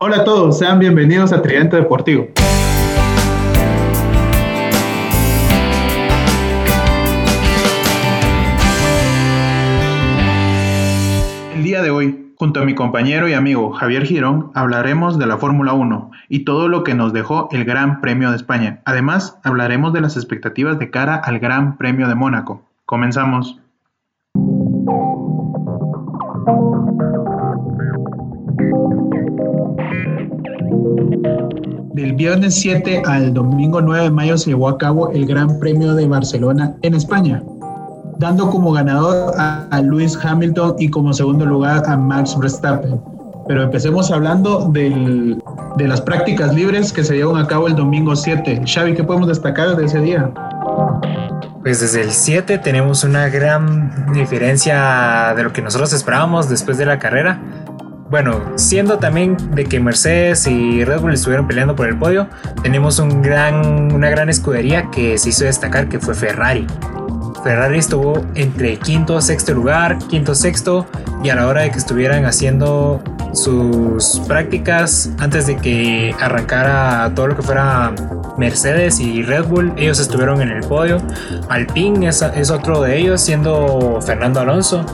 Hola a todos, sean bienvenidos a Tridente Deportivo. El día de hoy, junto a mi compañero y amigo Javier Girón, hablaremos de la Fórmula 1 y todo lo que nos dejó el Gran Premio de España. Además, hablaremos de las expectativas de cara al Gran Premio de Mónaco. Comenzamos. Del viernes 7 al domingo 9 de mayo se llevó a cabo el Gran Premio de Barcelona en España, dando como ganador a, a Lewis Hamilton y como segundo lugar a Max Verstappen. Pero empecemos hablando de las prácticas libres que se llevan a cabo el domingo 7. Xavi, ¿qué podemos destacar de ese día? Pues desde el 7 tenemos una gran diferencia de lo que nosotros esperábamos después de la carrera bueno, siendo también de que Mercedes y Red Bull estuvieron peleando por el podio, tenemos un gran, una gran escudería que se hizo destacar que fue Ferrari. Ferrari estuvo entre quinto, sexto lugar, quinto, sexto, y a la hora de que estuvieran haciendo sus prácticas antes de que arrancara todo lo que fuera Mercedes y Red Bull, ellos estuvieron en el podio. Alpine es, es otro de ellos, siendo Fernando Alonso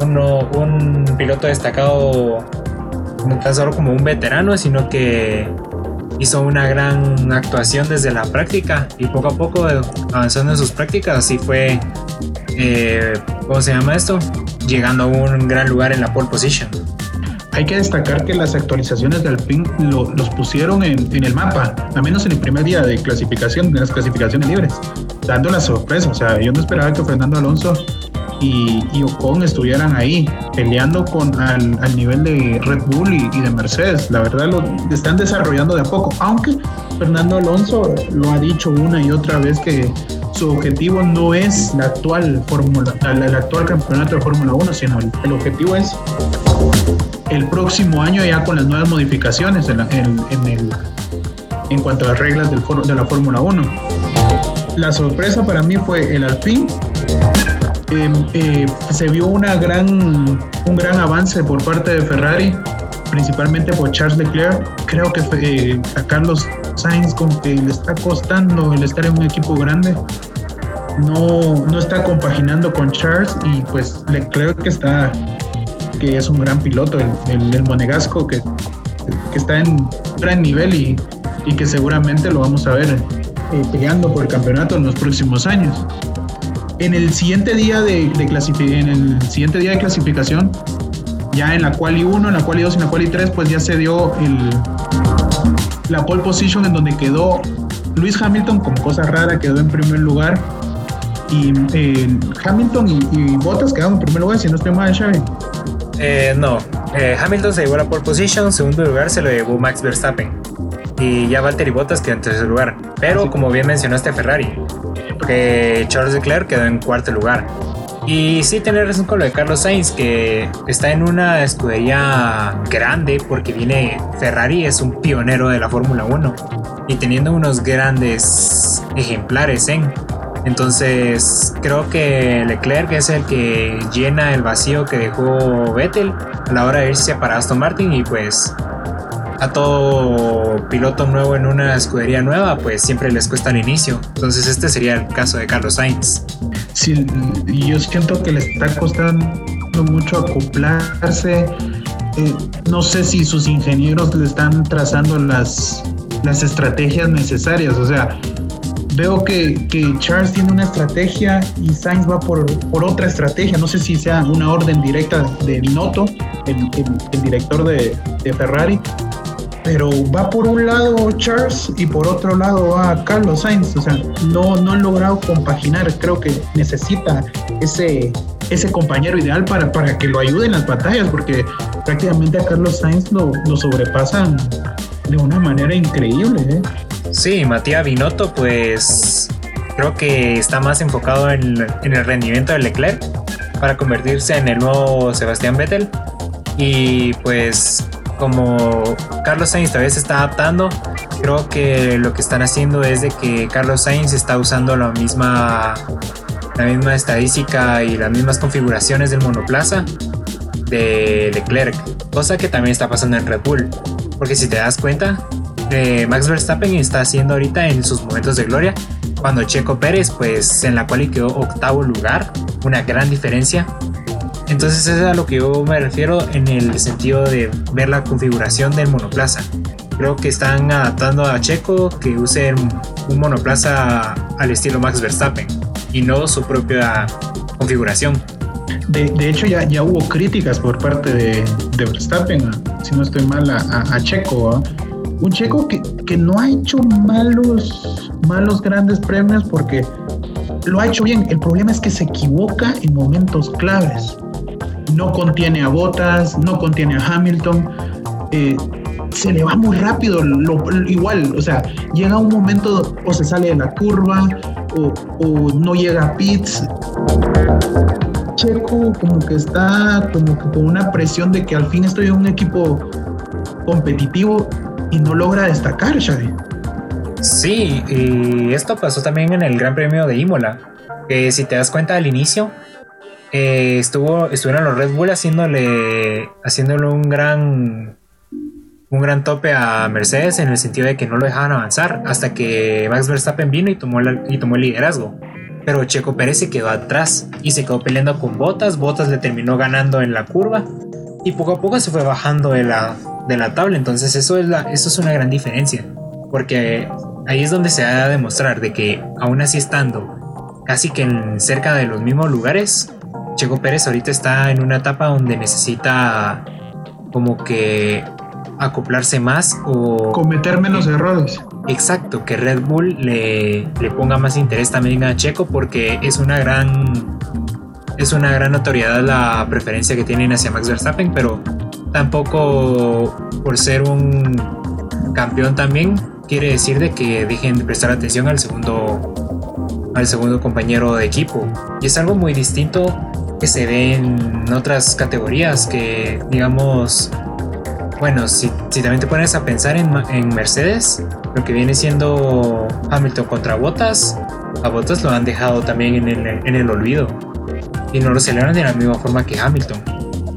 un piloto destacado no tan solo como un veterano, sino que hizo una gran actuación desde la práctica y poco a poco avanzando en sus prácticas, así fue, eh, ¿cómo se llama esto? Llegando a un gran lugar en la pole position. Hay que destacar que las actualizaciones de Alpine los pusieron en, en, el mapa, al menos en el primer día de clasificación, de las clasificaciones libres, dando la sorpresa. O sea, yo no esperaba que Fernando Alonso y, y, Ocon estuvieran ahí peleando con al, al nivel de Red Bull y, de Mercedes. La verdad lo están desarrollando de a poco, aunque Fernando Alonso lo ha dicho una y otra vez que su objetivo no es la actual fórmula, el actual campeonato de Fórmula 1, sino el, objetivo es el próximo año ya con las nuevas modificaciones en, el, en cuanto a las reglas de la Fórmula 1. La sorpresa para mí fue el Alpine eh, eh, se vio una gran, un gran avance por parte de Ferrari, principalmente por Charles Leclerc. Creo que eh, a Carlos Sainz como que le está costando el estar en un equipo grande. No, no está compaginando con Charles y pues Leclerc que está que es un gran piloto, el, el, el monegasco que, que, está en gran nivel y, y, que seguramente lo vamos a ver eh, peleando por el campeonato en los próximos años en el siguiente día de, de en el siguiente día de clasificación, ya en la quali 1, en la quali 2 y en la quali 3, pues ya se dio el, la pole position en donde quedó Luis Hamilton, como cosa rara, quedó en primer lugar. Y eh, Hamilton y, y, Bottas quedaron en primer lugar, si no estoy mal, Xavi. Eh, no, eh, Hamilton se llevó la pole position, segundo lugar se lo llevó Max Verstappen. Y ya Valtteri Bottas quedó en tercer lugar. Pero como bien mencionaste Ferrari, que Charles Leclerc quedó en cuarto lugar. Y sí, tener razón con lo de Carlos Sainz, que está en una escudería grande porque viene Ferrari, es un pionero de la Fórmula 1 y teniendo unos grandes ejemplares en. Entonces, creo que Leclerc es el que llena el vacío que dejó Vettel a la hora de irse para Aston Martin y pues a todo piloto nuevo en una escudería nueva, pues siempre les cuesta el inicio. Entonces este sería el caso de Carlos Sainz. Sí, yo siento que le está costando mucho acoplarse. Eh, no sé si sus ingenieros le están trazando las, las estrategias necesarias. O sea, veo que, Charles tiene una estrategia y Sainz va por, por, otra estrategia. No sé si sea una orden directa de Binotto, el, director de, Ferrari, pero va por un lado Charles y por otro lado va Carlos Sainz. O sea, no, no han logrado compaginar. Creo que necesita ese, ese compañero ideal para, para que lo ayude en las batallas, porque prácticamente a Carlos Sainz lo, lo sobrepasan de una manera increíble. ¿eh? Sí, Matías Binotto, pues creo que está más enfocado en, en el rendimiento de Leclerc para convertirse en el nuevo Sebastián Vettel. Y pues como Carlos Sainz todavía se está adaptando, creo que lo que están haciendo es de que Carlos Sainz está usando la misma, la misma estadística y las mismas configuraciones del monoplaza de Leclerc, cosa que también está pasando en Red Bull. Porque si te das cuenta, eh, Max Verstappen está haciendo ahorita en sus momentos de gloria, cuando Checo Pérez, pues en la cual quedó octavo lugar, una gran diferencia. Entonces es a lo que yo me refiero en el sentido de ver la configuración del monoplaza. Creo que están adaptando a Checo que use un monoplaza al estilo Max Verstappen y no su propia configuración. De, hecho, ya, ya hubo críticas por parte de, Verstappen, si no estoy mal, a, Checo. Un Checo que, que, no ha hecho malos, malos grandes premios porque lo ha hecho bien. El problema es que se equivoca en momentos claves. No contiene a Bottas, no contiene a Hamilton. Eh, se le va muy rápido, igual, o sea, llega un momento o se sale de la curva o, no llega a pits Checo como que está como con una presión de que al fin estoy en un equipo competitivo y no logra destacar, Xavi. Sí, y esto pasó también en el Gran Premio de Imola. Que si te das cuenta al inicio, eh, estuvo, estuvieron los Red Bull haciéndole, haciéndole un gran un gran tope a Mercedes en el sentido de que no lo dejaban avanzar hasta que Max Verstappen vino y tomó, y tomó el liderazgo pero Checo Pérez se quedó atrás y se quedó peleando con Botas. Botas le terminó ganando en la curva y poco a poco se fue bajando de la, de la tabla. Entonces, eso es, la, eso es una gran diferencia porque ahí es donde se va a demostrar de que, aún así estando casi que en cerca de los mismos lugares, Checo Pérez ahorita está en una etapa donde necesita como que acoplarse más o cometer menos errores. Exacto, que Red Bull le, le, ponga más interés también a Checo porque es una gran es una gran notoriedad la preferencia que tienen hacia Max Verstappen, pero tampoco por ser un campeón también quiere decir de que dejen de prestar atención al segundo al segundo compañero de equipo. Y es algo muy distinto que se ve en otras categorías que digamos bueno, si, también te pones a pensar en, Mercedes, lo que viene siendo Hamilton contra Bottas, a Bottas lo han dejado también en el, olvido y no lo celebran de la misma forma que Hamilton.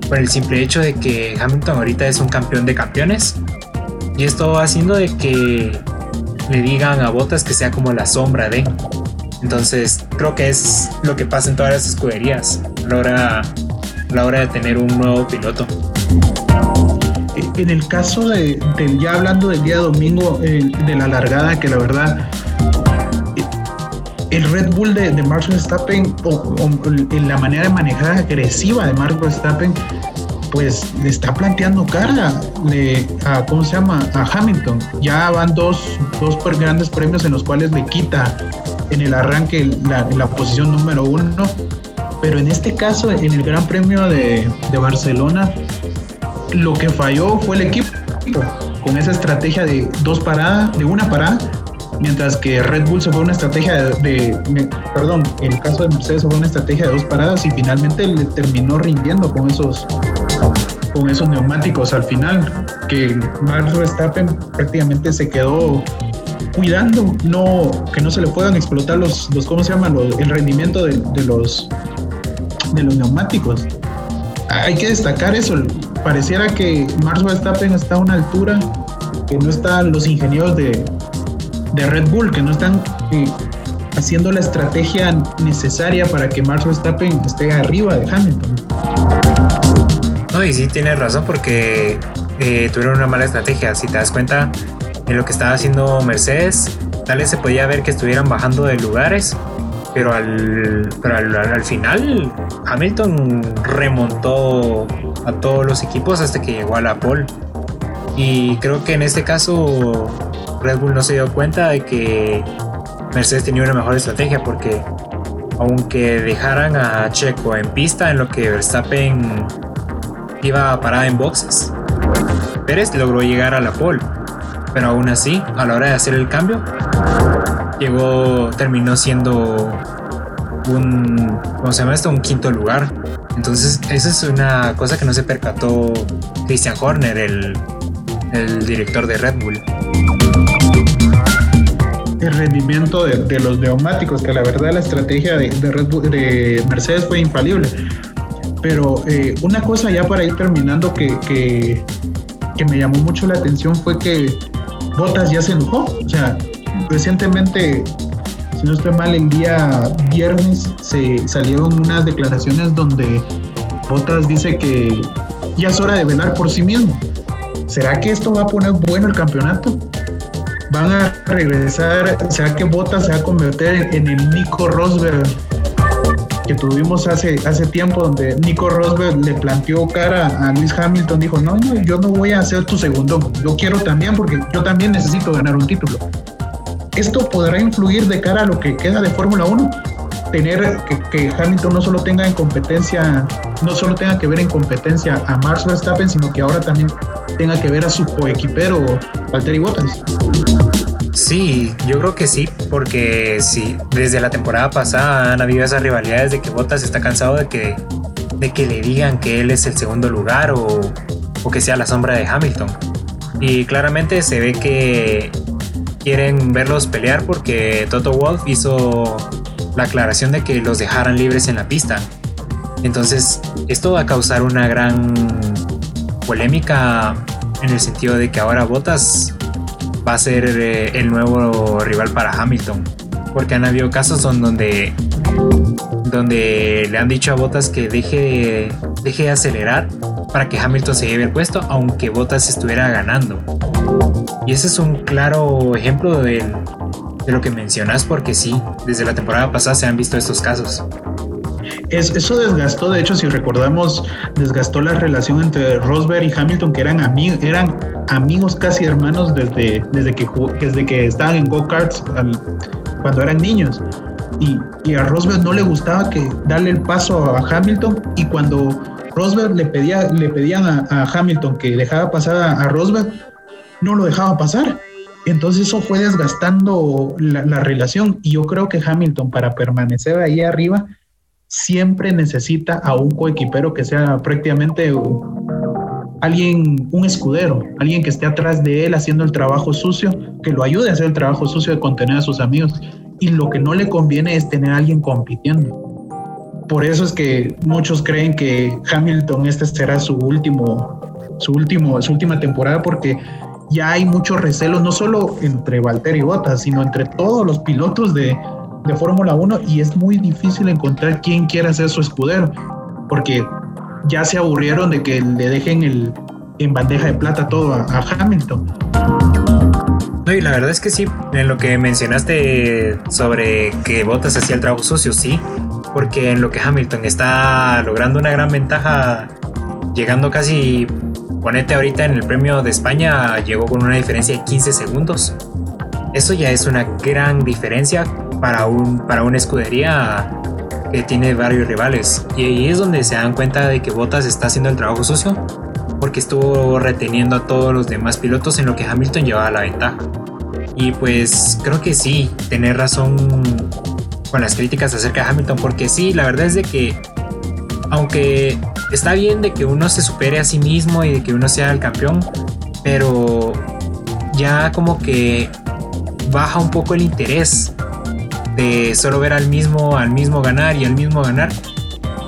Por el simple hecho de que Hamilton ahorita es un campeón de campeones y esto haciendo de que le digan a Bottas que sea como la sombra de. Entonces creo que es lo que pasa en todas las escuderías la hora, la hora de tener un nuevo piloto en el caso de, ya hablando del día domingo, de la largada, que la verdad, el Red Bull de, de Max Verstappen, o, en la manera de manejar agresiva de Max Verstappen, pues le está planteando cara a, ¿cómo se llama? A Hamilton. Ya van dos, dos grandes premios en los cuales le quita en el arranque la, la posición número uno. Pero en este caso, en el Gran Premio de, de Barcelona, lo que falló fue el equipo con esa estrategia de dos paradas, de una parada, mientras que Red Bull se fue una estrategia de, perdón, el caso de Mercedes fue una estrategia de dos paradas y finalmente le terminó rindiendo con esos con esos neumáticos al final, que Max Verstappen prácticamente se quedó cuidando no que no se le puedan explotar los, los ¿cómo se llama? el rendimiento de, de, los de los neumáticos. Hay que destacar eso, pareciera que Max Verstappen está a una altura que no están los ingenieros de, Red Bull, que no están eh, haciendo la estrategia necesaria para que Max Verstappen esté arriba de Hamilton. No, y sí tienes razón porque eh, tuvieron una mala estrategia. Si te das cuenta en lo que estaba haciendo Mercedes, tal vez se podía ver que estuvieran bajando de lugares pero al, al, final Hamilton remontó a todos los equipos hasta que llegó a la pole. Y creo que en este caso Red Bull no se dio cuenta de que Mercedes tenía una mejor estrategia porque aunque dejaran a Checo en pista en lo que Verstappen iba a parar en boxes, Pérez logró llegar a la pole. Pero aún así, a la hora de hacer el cambio, llegó, terminó siendo un, ¿cómo se llama esto? Un quinto lugar. Entonces, esa es una cosa que no se percató Christian Horner, el, el director de Red Bull. El rendimiento de, los neumáticos, que la verdad la estrategia de, Red Bull, de Mercedes fue infalible. Pero eh, una cosa ya para ir terminando que, que, que me llamó mucho la atención fue que Bottas ya se enojó. O sea, recientemente, si no estoy mal, el día viernes se salieron unas declaraciones donde Bottas dice que ya es hora de velar por sí mismo. ¿Será que esto va a poner bueno el campeonato? ¿Van a regresar? ¿Será que Bottas se va a convertir en el Nico Rosberg que tuvimos hace, hace tiempo, donde Nico Rosberg le planteó cara a Luis Hamilton? Dijo: No, no, yo no voy a ser tu segundo, yo quiero también, porque yo también necesito ganar un título. Esto podrá influir de cara a lo que queda de Fórmula 1 tener que, Hamilton no solo tenga en competencia, no solo tenga que ver en competencia a Max Verstappen, sino que ahora también tenga que ver a su coequipero Valtteri Bottas. Sí, yo creo que sí, porque sí, desde la temporada pasada han habido esas rivalidades de que Bottas está cansado de que, de que le digan que él es el segundo lugar o, o que sea la sombra de Hamilton. Y claramente se ve que quieren verlos pelear porque Toto Wolff hizo la aclaración de que los dejaran libres en la pista. Entonces, esto va a causar una gran polémica en el sentido de que ahora Bottas va a ser eh, el nuevo rival para Hamilton. Porque han habido casos donde, donde le han dicho a Bottas que deje, deje de acelerar para que Hamilton se lleve el puesto, aunque Bottas estuviera ganando. Y ese es un claro ejemplo de lo que mencionas, porque sí, desde la temporada pasada se han visto estos casos. Es, eso desgastó, de hecho, si recordamos, desgastó la relación entre Rosberg y Hamilton, que eran, eran amigos casi hermanos desde, desde, que, desde que estaban en go-karts cuando eran niños. Y, y, a Rosberg no le gustaba que darle el paso a Hamilton y cuando Rosberg le, pedía, le pedían a, Hamilton que dejara pasar a Rosberg, no lo dejaba pasar entonces eso fue desgastando la, relación y yo creo que Hamilton para permanecer ahí arriba siempre necesita a un coequipero que sea prácticamente alguien, un escudero, alguien que esté atrás de él haciendo el trabajo sucio, que lo ayude a hacer el trabajo sucio de contener a sus amigos. Y lo que no le conviene es tener a alguien compitiendo. Por eso es que muchos creen que Hamilton este será su último, su último, su última temporada porque ya hay muchos recelos, no solo entre Valtteri y Bottas, sino entre todos los pilotos de, de Fórmula 1 y es muy difícil encontrar quién quiera ser su escudero, porque ya se aburrieron de que le dejen el, en bandeja de plata todo a, Hamilton. No, y la verdad es que sí, en lo que mencionaste sobre que Bottas hacía el trabajo sucio, sí, porque en lo que Hamilton está logrando una gran ventaja, llegando casi Ponete ahorita en el premio de España llegó con una diferencia de 15 segundos. Eso ya es una gran diferencia para, un, para una escudería que tiene varios rivales. Y ahí es donde se dan cuenta de que Bottas está haciendo el trabajo sucio, porque estuvo reteniendo a todos los demás pilotos en lo que Hamilton llevaba la ventaja. Y pues creo que sí, tener razón con las críticas acerca de Hamilton, porque sí, la verdad es de que aunque está bien de que uno se supere a sí mismo y de que uno sea el campeón, pero ya como que baja un poco el interés de solo ver al mismo, al mismo ganar y al mismo ganar.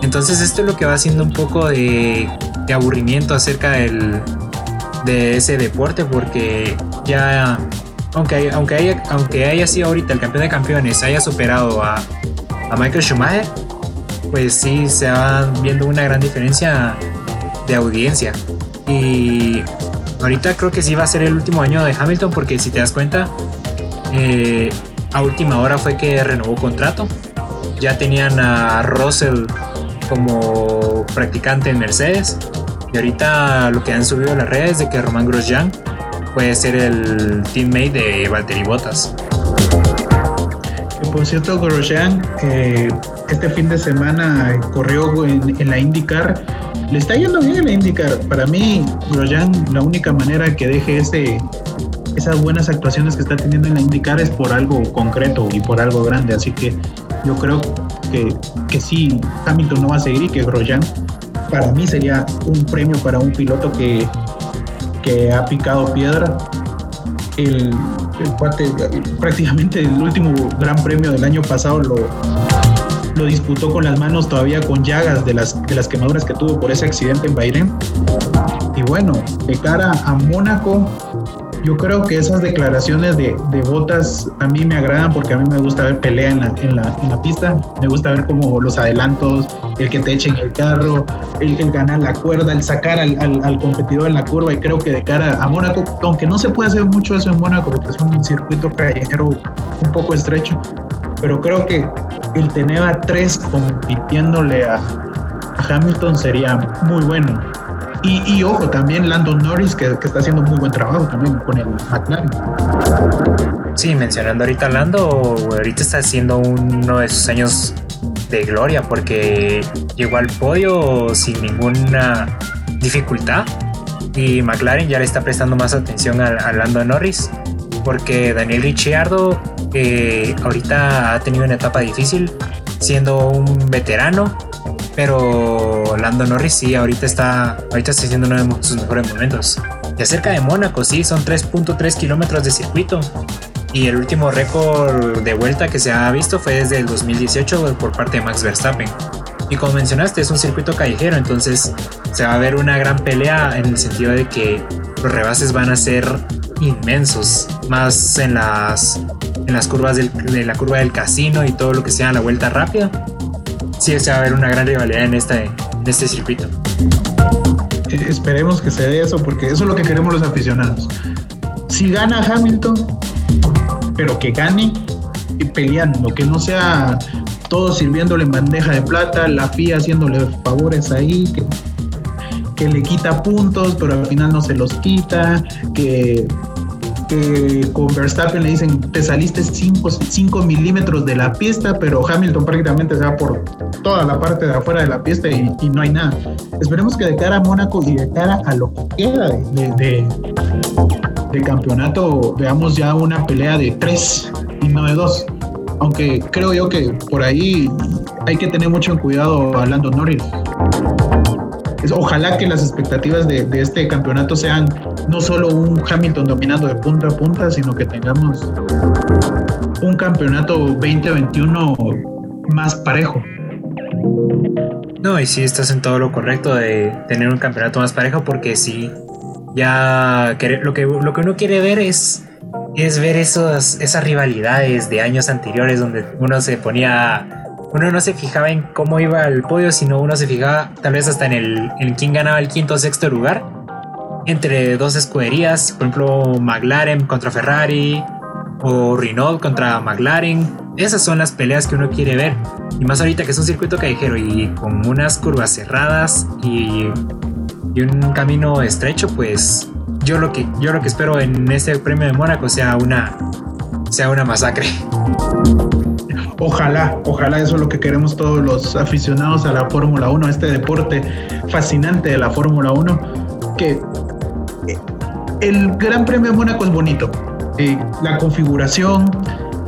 Entonces esto es lo que va haciendo un poco de, aburrimiento acerca del, de ese deporte porque ya, aunque, aunque, haya, aunque haya sido ahorita el campeón de campeones, haya superado a, a Michael Schumacher, pues sí se va viendo una gran diferencia de audiencia. Y ahorita creo que sí va a ser el último año de Hamilton porque si te das cuenta, eh, a última hora fue que renovó contrato. Ya tenían a Russell como practicante en Mercedes. Y ahorita lo que han subido a las redes es de que Román Grosjean puede ser el teammate de Valtteri Bottas. Por cierto, Grosjean eh, este fin de semana corrió en, la IndyCar. Le está yendo bien en la IndyCar. Para mí, Grosjean, la única manera que deje ese, esas buenas actuaciones que está teniendo en la IndyCar es por algo concreto y por algo grande. Así que yo creo que, que sí, Hamilton no va a seguir y que Grosjean para mí sería un premio para un piloto que, que ha picado piedra. El, prácticamente el último gran premio del año pasado lo, lo disputó con las manos todavía con llagas de las, de las quemaduras que tuvo por ese accidente en Bahrein. Y bueno, de cara a Mónaco, yo creo que esas declaraciones de, de, botas a mí me agradan porque a mí me gusta ver pelea en la, en la, en la pista, me gusta ver como los adelantos, el que te echen el carro, el, el ganar la cuerda, el sacar al, al, al, competidor en la curva. Y creo que de cara a Mónaco, aunque no se puede hacer mucho eso en Mónaco porque es un circuito callejero un poco estrecho, pero creo que el tener a tres compitiéndole a, a Hamilton sería muy bueno y, y, ojo, también Landon Norris, que, está haciendo muy buen trabajo también con el McLaren. Sí, mencionando ahorita a Lando, ahorita está haciendo uno de sus años de gloria porque llegó al podio sin ninguna dificultad y McLaren ya le está prestando más atención a, a Lando Norris porque Daniel Ricciardo ahorita ha tenido una etapa difícil siendo un veterano pero Lando Norris sí, ahorita está, ahorita está haciendo uno de sus mejores momentos. Y acerca de Mónaco, sí, son 3.3 kilómetros de circuito. Y el último récord de vuelta que se ha visto fue desde el 2018 por parte de Max Verstappen. Y como mencionaste, es un circuito callejero, entonces se va a ver una gran pelea en el sentido de que los rebases van a ser inmensos, más en las, en las curvas de la curva del casino y todo lo que sea la vuelta rápida sí se va a ver una gran rivalidad en este, en este circuito. Eh, esperemos que se dé eso, porque eso es lo que queremos los aficionados. Si gana Hamilton, pero que gane peleando, que no sea todo sirviéndole en bandeja de plata, la FIA haciéndole favores ahí, que, le quita puntos, pero al final no se los quita, que que con Verstappen le dicen te saliste 5 milímetros de la pista, pero Hamilton prácticamente se va por toda la parte de afuera de la pista y, no hay nada. Esperemos que de cara a Mónaco y de cara a lo que queda de, campeonato veamos ya una pelea de 3 y no de 2 aunque creo yo que por ahí hay que tener mucho cuidado hablando Norris. ojalá que las expectativas de, de, este campeonato sean no solo un Hamilton dominando de punta a punta, sino que tengamos un campeonato 2021 más parejo. No, y sí estás en todo lo correcto de tener un campeonato más parejo porque sí, ya lo que, lo que uno quiere ver es, ver esas rivalidades de años anteriores donde uno se ponía uno no se fijaba en cómo iba el podio, sino uno se fijaba tal vez hasta en el en quién ganaba el quinto o sexto lugar entre dos escuderías, por ejemplo McLaren contra Ferrari o Renault contra McLaren. Esas son las peleas que uno quiere ver. Y más ahorita que es un circuito callejero y con unas curvas cerradas y, un camino estrecho, pues yo lo que yo lo que espero en este premio de Mónaco sea una sea una masacre. Ojalá, ojalá eso es lo que queremos todos los aficionados a la Fórmula 1, este deporte fascinante de la Fórmula 1, que el Gran Premio de Mónaco es bonito. Eh, la configuración,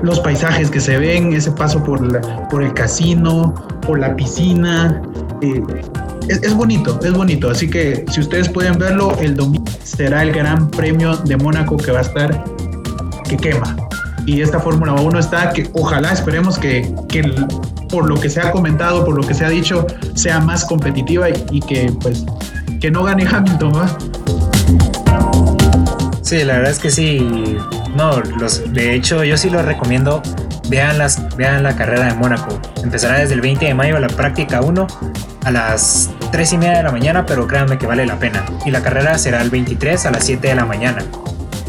los paisajes que se ven, ese paso por, la, por el casino, por la piscina. Eh, es, es, bonito, es bonito. Así que si ustedes pueden verlo, el domingo será el Gran Premio de Mónaco que va a estar que quema. Y esta Fórmula 1 está que ojalá esperemos que, que por lo que se ha comentado, por lo que se ha dicho, sea más competitiva y, y que pues que no gane Hamilton, ¿verdad? Sí, la verdad es que sí. No, los, de hecho, yo sí lo recomiendo. Vean, las, vean la carrera de Mónaco. Empezará desde el 20 de mayo la práctica 1 a las 3 y media de la mañana, pero créanme que vale la pena. Y la carrera será el 23 a las 7 de la mañana.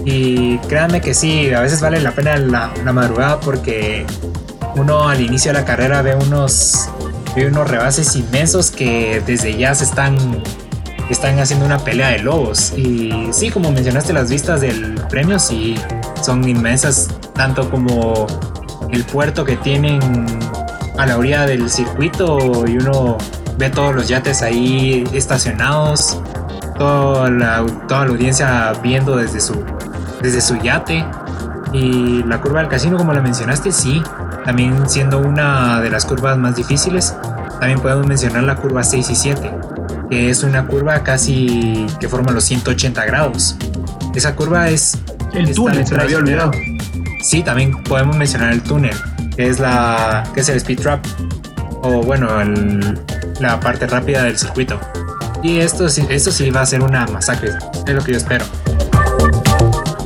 Y créanme que sí, a veces vale la pena la, la madrugada porque uno al inicio de la carrera ve unos, ve unos rebases inmensos que desde ya se están están haciendo una pelea de lobos. Y sí, como mencionaste, las vistas del premio sí son inmensas, tanto como el puerto que tienen a la orilla del circuito y uno ve todos los yates ahí estacionados, toda la, toda la audiencia viendo desde su, desde su yate. Y la curva del casino, como la mencionaste, sí, también siendo una de las curvas más difíciles. También podemos mencionar la curva 6 y 7 que es una curva casi que forma los 180 grados. Esa curva es... El túnel, se me había olvidado. Sí, también podemos mencionar el túnel, que es, la, que es el speed trap, o bueno, el, la parte rápida del circuito. Y esto sí, esto sí va a ser una masacre, es lo que yo espero.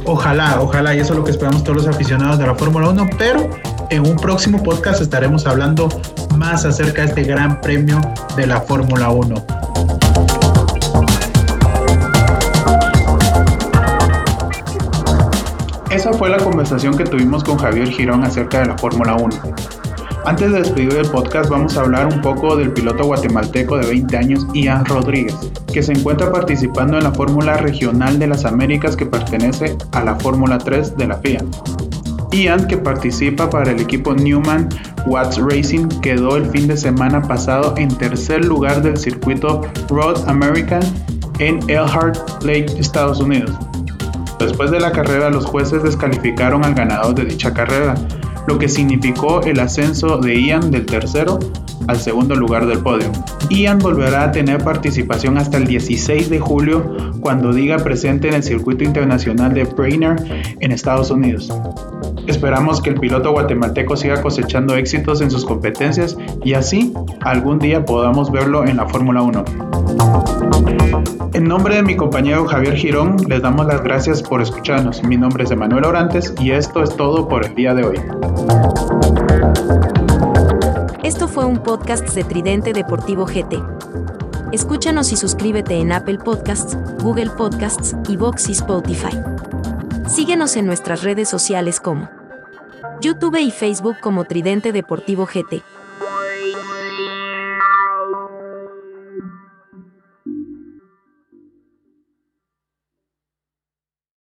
Ojalá, ojalá, y eso es lo que esperamos todos los aficionados de la Fórmula 1, pero en un próximo podcast estaremos hablando más acerca de este gran premio de la Fórmula 1. Esa fue la conversación que tuvimos con Javier Girón acerca de la Fórmula 1. Antes de despedir el podcast vamos a hablar un poco del piloto guatemalteco de 20 años Ian Rodríguez, que se encuentra participando en la Fórmula Regional de las Américas que pertenece a la Fórmula 3 de la FIA. Ian, que participa para el equipo Newman Watts Racing, quedó el fin de semana pasado en tercer lugar del circuito Road American en Elkhart Lake, Estados Unidos. Después de la carrera, los jueces descalificaron al ganador de dicha carrera, lo que significó el ascenso de Ian del tercero al segundo lugar del podio. Ian volverá a tener participación hasta el 16 de julio cuando diga presente en el circuito internacional de Brainerd en Estados Unidos. Esperamos que el piloto guatemalteco siga cosechando éxitos en sus competencias y así algún día podamos verlo en la Fórmula 1. En nombre de mi compañero Javier Girón, les damos las gracias por escucharnos. Mi nombre es Emanuel Orantes y esto es todo por el día de hoy. Esto fue un podcast de Tridente Deportivo GT. Escúchanos y suscríbete en Apple Podcasts, Google Podcasts, Vox y Spotify. Síguenos en nuestras redes sociales como YouTube y Facebook como Tridente Deportivo GT.